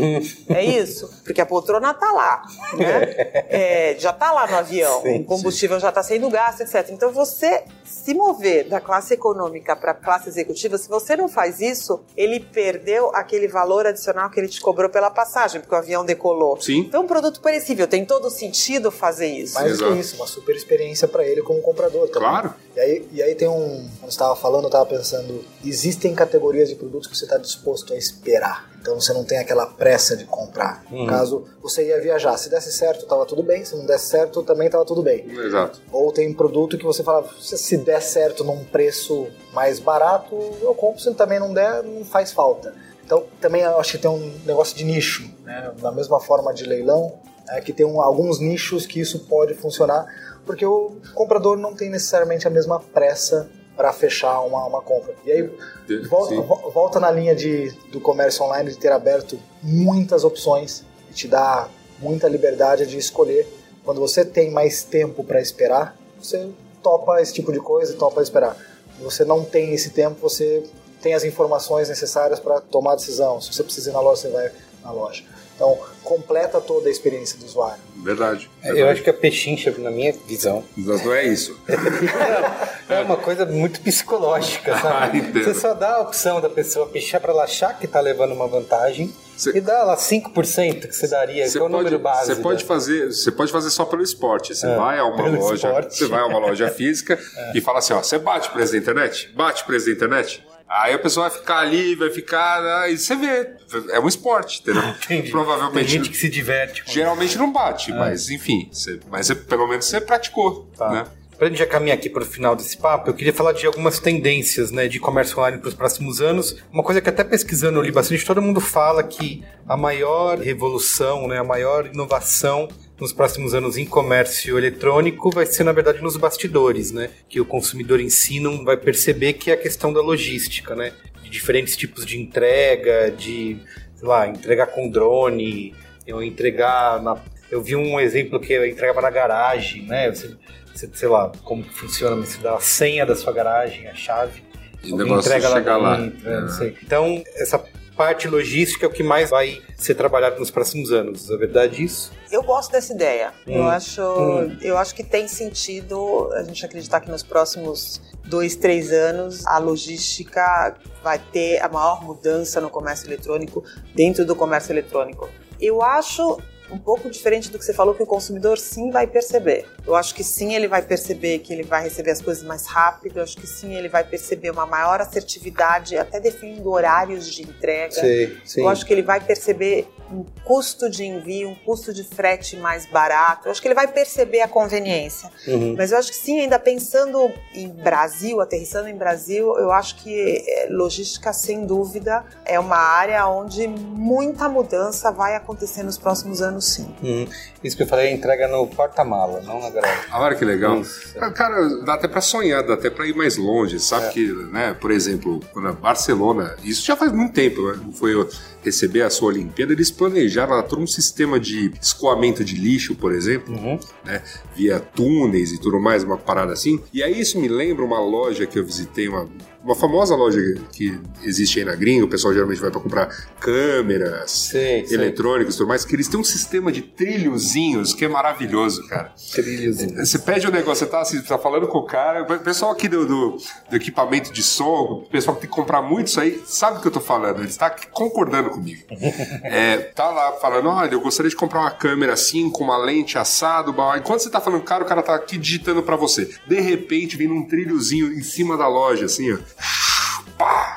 É isso? Porque a poltrona tá lá, né? É, já tá lá no avião. Sim, o combustível já está sendo gasto, etc. Então, você se mover da classe econômica para a classe executiva, se você não faz isso, ele perdeu aquele valor adicional que ele te cobrou pela passagem, porque o avião decolou. Sim. Então, um produto perecível, tem todo sentido fazer isso. Mais do Exato. que isso, uma super experiência para ele como comprador. também. Claro. E aí, e aí tem um. Quando você estava falando, eu estava pensando: existem categorias de produtos que você está disposto a esperar. Então você não tem aquela pressa de comprar. No caso, você ia viajar. Se desse certo, estava tudo bem. Se não desse certo, também estava tudo bem. Exato. Ou tem produto que você fala: se der certo num preço mais barato, eu compro. Se também não der, não faz falta. Então também acho que tem um negócio de nicho. Né? Da mesma forma de leilão, é que tem um- alguns nichos que isso pode funcionar, porque o comprador não tem necessariamente a mesma pressa para fechar uma, uma compra. E aí De- volta, volta na linha de, do comércio online de ter aberto muitas opções e te dá muita liberdade de escolher. Quando você tem mais tempo para esperar, você topa esse tipo de coisa e topa esperar. Você não tem esse tempo, você tem as informações necessárias para tomar a decisão. Se você precisa ir na loja, você vai na loja. Então, completa toda a experiência do usuário. Verdade. Eu acho que a pechincha, na minha visão, Mas não é isso. é uma coisa muito psicológica, Ah, sabe? entendo. Você só dá a opção da pessoa pechinchar pra ela achar que tá levando uma vantagem Você- e dá lá 5% que você daria, Você que é o pode, número base. você pode da- fazer, você pode fazer só pelo esporte. Você É, vai a uma loja, você vai a uma loja física e fala assim, ó, você bate o preço da internet? Bate o preço da internet? Aí a pessoa vai ficar ali, vai ficar, aí você vê, é um esporte, entendeu? Entendi. Tem Provavelmente gente que se diverte. geralmente não bate, mas enfim, você- mas você- pelo menos você praticou, Tá. né? Pra gente já caminhar aqui para o final desse papo, eu queria falar de algumas tendências né, de comércio online para os próximos anos. Uma coisa que até pesquisando eu li bastante, todo mundo fala que a maior revolução, né, a maior inovação nos próximos anos em comércio eletrônico vai ser, na verdade, nos bastidores, né? Que o consumidor em si não vai perceber que é a questão da logística, né? De diferentes tipos de entrega, de, sei lá, entregar com drone, eu entregar na... Eu vi um exemplo que eu entregava na garagem, né? Você, você, sei lá, como que funciona, mas você dá a senha da sua garagem, a chave, E o negócio entrega chegar lá. dentro, né, não sei. Então, essa parte logística é o que mais vai ser trabalhado nos próximos anos. É verdade isso? Eu gosto dessa ideia. Eu, Hum. acho, Hum. eu acho que tem sentido a gente acreditar que nos próximos dois, três anos a logística vai ter a maior mudança no comércio eletrônico dentro do comércio eletrônico. Eu acho um pouco diferente do que você falou que o consumidor sim vai perceber. Eu acho que sim ele vai perceber que ele vai receber as coisas mais rápido. Eu acho que sim ele vai perceber uma maior assertividade, até definindo horários de entrega. Sim, sim. Eu acho que ele vai perceber um custo de envio, um custo de frete mais barato. Eu acho que ele vai perceber a conveniência. Uhum. Mas eu acho que sim, ainda pensando em Brasil, aterrissando em Brasil, eu acho que é, logística, sem dúvida, é uma área onde muita mudança vai acontecer nos próximos anos, sim. Uhum. Isso que eu falei, a entrega no porta-mala, não na garagem. Ah, olha que legal. Isso. Cara, dá até pra sonhar, dá até pra ir mais longe. Sabe É. que, né, por exemplo, quando a Barcelona, isso já faz muito tempo, né? Foi receber a sua Olimpíada, eles planejaram lá todo um sistema de escoamento de lixo, por exemplo, Uhum. né? Via túneis e tudo mais, uma parada assim. E aí isso me lembra uma loja que eu visitei, uma, uma famosa loja que existe aí na gringa, o pessoal geralmente vai pra comprar câmeras, Sei, eletrônicos e tudo mais, que eles têm um sistema de trilhozinhos que é maravilhoso, cara. Trilhozinho. Você pede o negócio, você tá, assim, você tá falando com o cara, o pessoal aqui do, do, do equipamento de som, o pessoal que tem que comprar muito isso aí, sabe o que eu tô falando, ele está concordando comigo. É, tá lá falando, olha, eu gostaria de comprar uma câmera assim, com uma lente assado, enquanto você tá falando o cara, o cara tá aqui digitando pra você. De repente, vem um trilhozinho em cima da loja, assim, ó.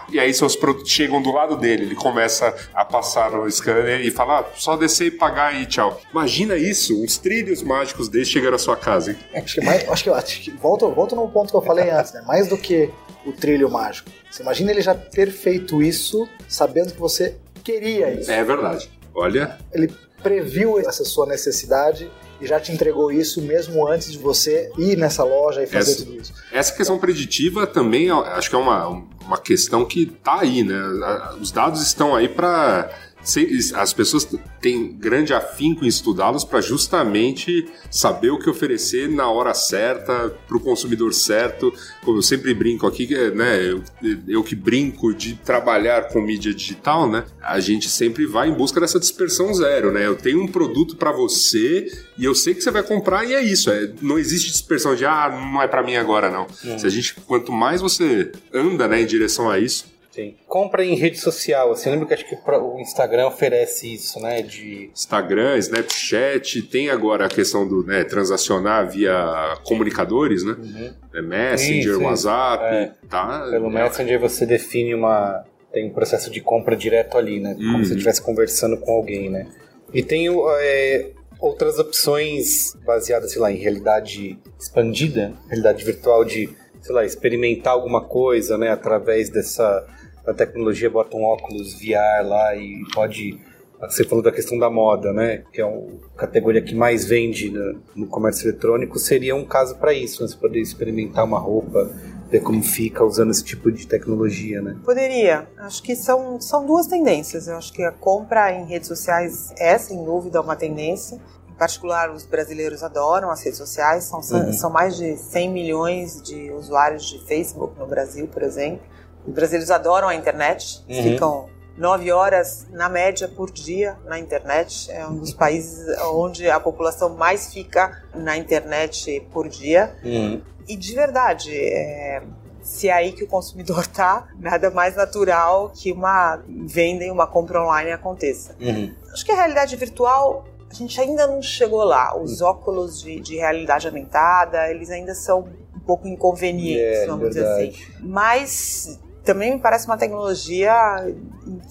E aí seus produtos chegam do lado dele, ele começa a passar no scanner e fala, ah, só descer e pagar aí, tchau. Imagina isso, uns trilhos mágicos desses chegando à sua casa, hein? Acho que, mais, acho que, acho que volto, volto no ponto que eu falei antes, né? Mais do que o trilho mágico. Você imagina ele já ter feito isso sabendo que você queria isso. É verdade. Olha, Ele previu essa sua necessidade e já te entregou isso mesmo antes de você ir nessa loja e fazer Essa- tudo isso. essa questão preditiva também acho que é uma, uma questão que tá aí, né? Os dados estão aí para as pessoas têm grande afinco em estudá-los para justamente saber o que oferecer na hora certa para o consumidor certo. Como eu sempre brinco aqui, né? Eu, eu que brinco de trabalhar com mídia digital, né? A gente sempre vai em busca dessa dispersão zero, né? Eu tenho um produto para você e eu sei que você vai comprar e é isso. É, não existe dispersão de ah, não é para mim agora não. Se a gente quanto mais você anda, né, em direção a isso, Sim. Compra em rede social. Assim, eu lembro que acho que o Instagram oferece isso, né? De. Instagram, Snapchat, tem agora a questão do né, transacionar via comunicadores, né? É Messenger, Isso. WhatsApp, É. tá? Pelo Messenger você define uma. Tem um processo de compra direto ali, né? Como Uhum. se você estivesse conversando com alguém, né? E tem é, outras opções baseadas, sei lá, em realidade expandida, realidade virtual de, sei lá, experimentar alguma coisa, né? Através dessa da tecnologia, bota um óculos VR lá e pode. Você falou da questão da moda, né? Que é a categoria que mais vende no, no comércio eletrônico, seria um caso para isso, né? Você poder experimentar uma roupa, ver como fica usando esse tipo de tecnologia, né? Poderia. Acho que são, são duas tendências. Eu acho que a compra em redes sociais é, sem dúvida, uma tendência. Em particular, os brasileiros adoram as redes sociais. São, Uhum. são mais de 100 milhões de usuários de Facebook no Brasil, por exemplo. Os brasileiros adoram a internet. Uhum. Ficam nove horas, na média, por dia na internet. É um dos países onde a população mais fica na internet por dia. Uhum. E de verdade, é, se é aí que o consumidor tá, nada mais natural que uma venda e uma compra online aconteça. Uhum. Acho que a realidade virtual, a gente ainda não chegou lá. Os óculos de, de realidade aumentada, eles ainda são um pouco inconvenientes, É, vamos dizer verdade. assim. Mas também me parece uma tecnologia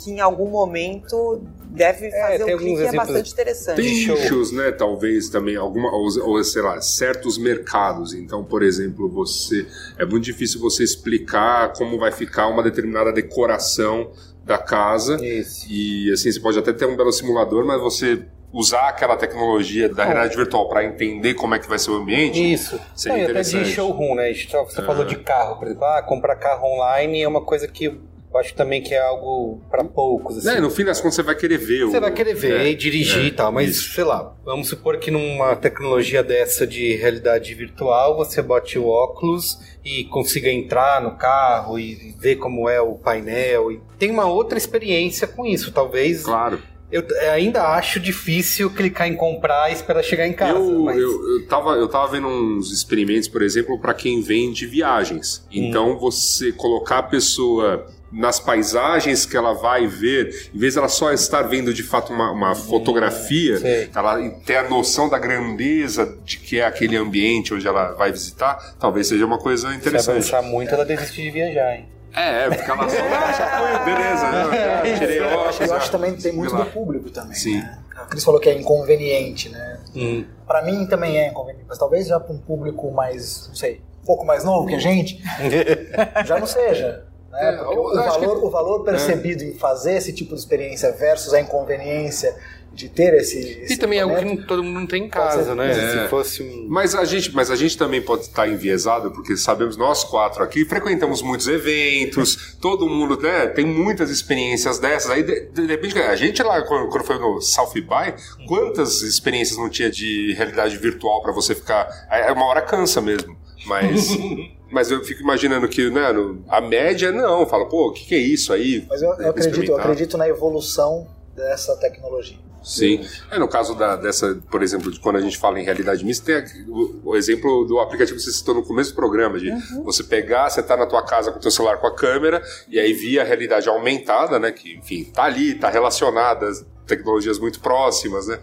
que em algum momento deve fazer É, um clique é bastante interessante. Tem nichos, né? Talvez também alguma, ou, ou, sei lá, certos mercados. Então, por exemplo, você é muito difícil você explicar como vai ficar uma determinada decoração da casa. Isso. E assim, você pode até ter um belo simulador, mas você usar aquela tecnologia da realidade virtual para entender como é que vai ser o ambiente. Isso. Seria Não, e até de interessante. showroom, né? Gente- Você Ah. falou de carro, por exemplo. Ah, comprar carro online é uma coisa que eu acho também que é algo para poucos. Assim. Né, no fim das contas, você vai querer ver. Você o- vai querer ver é, e dirigir é, e tal, mas isso. sei lá, vamos supor que numa tecnologia dessa de realidade virtual você bote o óculos e consiga entrar no carro e ver como é o painel. E tem uma outra experiência com isso, talvez. Claro. Eu ainda acho difícil clicar em comprar e esperar chegar em casa. Eu, mas... eu, eu, tava, eu tava vendo uns experimentos, por exemplo, para quem vende viagens. Então, você colocar a pessoa nas paisagens que ela vai ver, em vez dela só estar vendo de fato uma, uma fotografia, sei. ela ter a noção da grandeza de que é aquele ambiente onde ela vai visitar, talvez seja uma coisa Se interessante. avançar muito, ela desiste de viajar, hein? É, é, fica lá só, ah, já foi, beleza. Né? Já tirei Eu acho, óculos. eu acho que também tem muito do público também. Sim. Né? A Cris falou que é inconveniente, né? Hum. Pra mim também é inconveniente, mas talvez já pra um público mais, não sei, um pouco mais novo que a gente, já não seja. Né? É, Porque eu o, valor, que- o valor percebido em fazer esse tipo de experiência versus a inconveniência de ter esse. E esse também é algo que todo mundo não tem em casa, ser. né? É. Se fosse um. Mas a, gente, mas a gente também pode estar enviesado, porque sabemos, nós quatro aqui, frequentamos muitos eventos, todo mundo né, tem muitas experiências dessas. Aí, de, de repente, a gente lá, quando, quando foi no South by, quantas experiências não tinha de realidade virtual para você ficar. Aí, uma hora cansa mesmo. Mas, mas eu fico imaginando que né, a média, não. Fala, pô, o que, que é isso aí? Mas eu, eu acredito, eu acredito na evolução dessa tecnologia. Sim. É, no caso da, dessa, por exemplo, de quando a gente fala em realidade mista, tem o, o exemplo do aplicativo que você citou no começo do programa, de você pegar, você tá na tua casa com o teu celular com a câmera, e aí via a realidade aumentada, né, que, enfim, tá ali, tá relacionada, tecnologias muito próximas, né,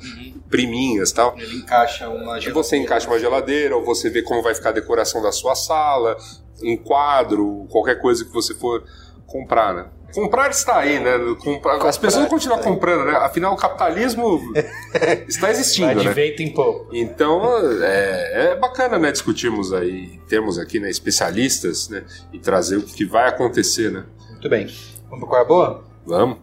priminhas e tal. Ele encaixa uma E você encaixa uma geladeira, ou você vê como vai ficar a decoração da sua sala, um quadro, qualquer coisa que você for comprar, né? Comprar está aí, né? Comprar- As pessoas vão continuar comprando, né? Afinal, o capitalismo está existindo, de né? em pouco. Então, é, é bacana, né? Discutirmos aí, termos aqui, né, especialistas, né? E trazer o que vai acontecer, né? Muito bem. Vamos qual é a boa? Vamos.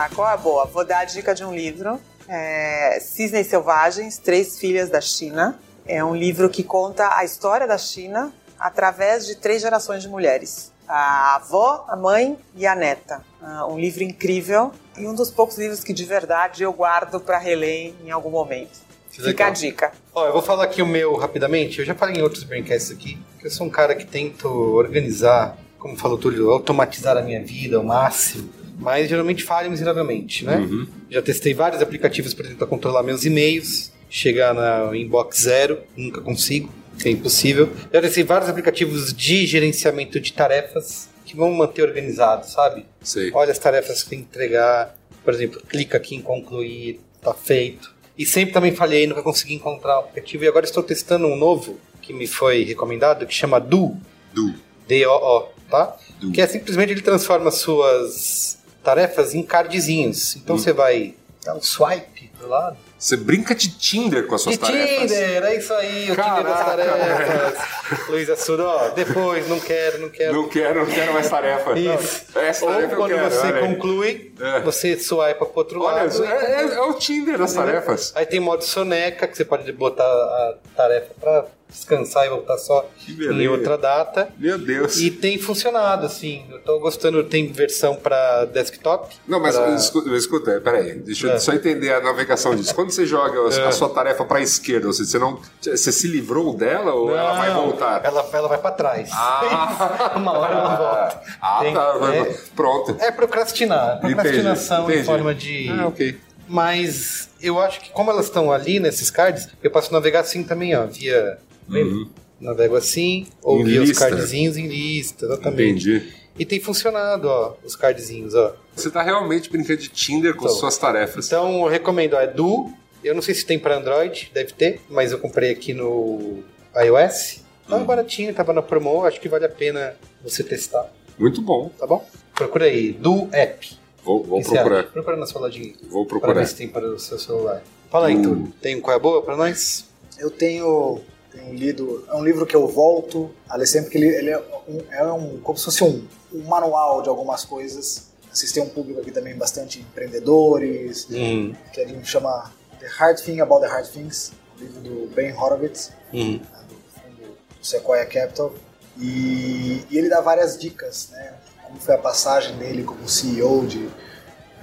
Lá, qual é a boa? Vou dar a dica de um livro. É Cisnes Selvagens, Três Filhas da China. É um livro que conta a história da China através de três gerações de mulheres. A avó, a mãe e a neta. Ah, um livro incrível e um dos poucos livros que de verdade eu guardo para reler em algum momento. Que Fica a dica. Ó, eu vou falar aqui o meu rapidamente. Eu já falei em outros braincasts aqui que eu sou um cara que tento organizar, como falou Túlio, automatizar a minha vida ao máximo. Mas geralmente falho miseravelmente, né? Uhum. Já testei vários aplicativos para tentar controlar meus e-mails, chegar na inbox zero, nunca consigo, é impossível. Já testei vários aplicativos de gerenciamento de tarefas que vão manter organizado, sabe? Sei. Olha as tarefas que tem que entregar. Por exemplo, clica aqui em concluir, tá feito. E sempre também falhei, nunca consegui encontrar o aplicativo. E agora estou testando um novo que me foi recomendado, que chama Do. Du. D-O-O, tá? Do. Que é simplesmente ele transforma suas tarefas em cardzinhos. Então você vai dar um swipe pro lado. Você brinca de Tinder com as suas De tarefas. Tinder, é isso aí, o Tinder das Caraca, tarefas. Luísa Sudo, ó, depois, não quero, não quero. Não quero, não quero mais tarefa. Isso. Essa Ou tarefa quando quero, você conclui, É. você swipa pro outro Olha, lado. é, é- é o Tinder das tarefas. Aí tem modo soneca, que você pode botar a tarefa pra descansar e voltar só em outra data. Meu Deus. E tem funcionado, assim. Eu tô gostando, tem versão pra desktop. Não, mas pra- escuta, escuta, peraí, deixa eu É. só entender a navegação disso. Quando você joga a, a sua tarefa para a esquerda, ou seja, você, não, você se livrou dela ou ela vai Não, voltar? Ela, ela vai pra trás. Ah, Uma hora ela volta. Ah, Tem- tá. é- Pronto. É procrastinar. Procrastinação Entendi, em forma de. entendi. Ah, ok. Mas eu acho que como elas estão ali nesses cards, eu posso navegar assim também, ó. Via. Uhum. Navego assim, ou via os cardzinhos em lista, exatamente. Entendi. E tem funcionado, ó, os cardzinhos, ó. Você tá realmente brincando de Tinder com Então, suas tarefas. Então eu recomendo, ó, é Do. Eu não sei se tem para Android, deve ter, mas eu comprei aqui no iOS. Tá Hum. baratinho, tava na promo, acho que vale a pena você testar, Muito bom. tá bom? Procura aí, Do App. Vou, vou procurar. acha? Procura na sua lojinha. Vou Para procurar. ver se tem para o seu celular. Fala aí, Hum. Túlio. Tem um qual é boa para nós? Eu tenho, tenho lido, é um livro que eu volto a ler sempre, porque ele, ele é, um, é um- como se fosse um, um manual de algumas coisas. Vocês têm um público aqui também bastante empreendedores, Hum. que ele chama The Hard Thing About the Hard Things, um livro do Ben Horowitz, Hum. né, do fundo Sequoia Capital. E, e ele dá várias dicas, né? Como foi a passagem dele como CEO de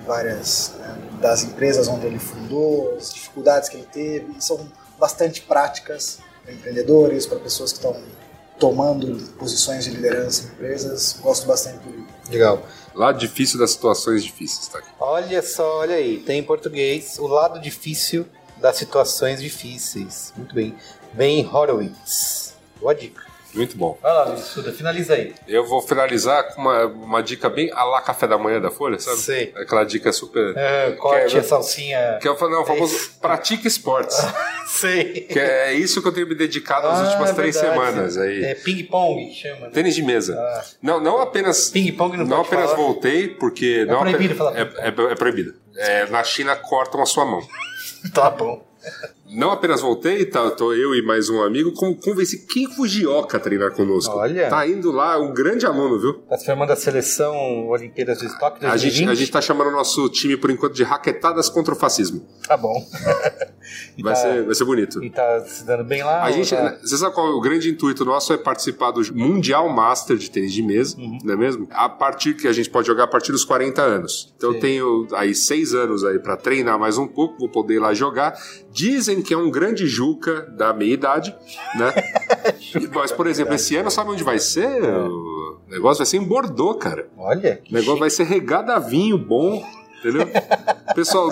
várias né, das empresas onde ele fundou, as dificuldades que ele teve, e são bastante práticas empreendedores, para pessoas que estão tomando posições de liderança em empresas. Gosto bastante do livro. Legal. Lado difícil das situações difíceis, tá aqui. Olha só, olha aí. Tem em português o lado difícil das situações difíceis. Muito bem. Ben Horowitz. Boa dica. Muito bom. Vai lá, finaliza aí. Eu vou finalizar com uma, uma dica bem a lá café da manhã da Folha, sabe? Sei. Aquela dica super. É, corte Que é- a salsinha. Que é o, não, o famoso pratique esportes. Sei. que é isso que eu tenho me dedicado nas Ah, últimas é três semanas aí. É ping-pong, chama. né? Tênis de mesa. Ah. Não, não apenas. Ping-pong não Não apenas falar. voltei, porque. não proibido ape- falar é, é, é proibido. É, na China cortam a sua mão. Tá bom. Não apenas voltei, tá, tô eu e mais um amigo, como convenci Kim Fujioka a treinar conosco. Olha. Tá indo lá, um grande aluno, viu? Tá se formando a seleção Olimpíadas do Estoque A 2020? gente, a gente tá chamando o nosso time, por enquanto, de raquetadas contra o fascismo. Tá bom. E Vai, tá- ser, vai ser bonito. E tá se dando bem lá? A gente, tá- você sabe qual é o grande intuito nosso? É participar do Mundial Master de tênis de mesa, Uhum. não é mesmo? A partir que a gente pode jogar a partir dos 40 anos. Então eu Sim. tenho aí seis anos aí para treinar mais um pouco, vou poder ir lá jogar. Dizem que é um grande Juca da meia idade, né? Mas, por exemplo, esse ano sabe onde vai ser? O negócio vai ser em Bordeaux, cara. Olha, O negócio vai ser regado a vinho bom, entendeu? Pessoal,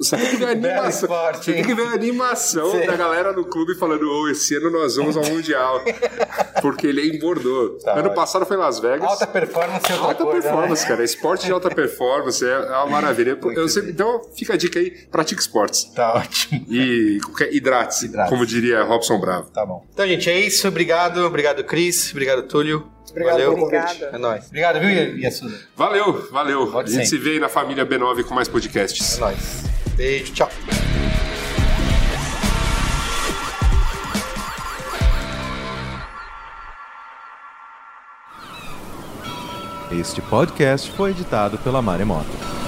você tem que ver a animação. tem hein? que ver a animação Sim. da galera no clube falando: Ô, esse ano nós vamos ao Mundial. Porque ele em Bordeaux. Tá ano ótimo. passão foi Las Vegas. alta performance é outra Alta coisa, performance, né? cara. Esporte de alta performance é uma maravilha. Sempre- então fica a dica aí: pratique esportes. Tá ótimo. E hidrate-se, Hidrate-se. como diria Robson Bravo. Tá bom. Então, gente, é isso. Obrigado. Obrigado, Cris. Obrigado, Túlio. Obrigado Valeu. Obrigada. É nóis. Obrigado, viu, Yasuda? Valeu, valeu. Pode a gente ser. se vê aí na família B9 com mais podcasts. É nóis. Beijo, tchau. Este podcast foi editado pela Maremoto.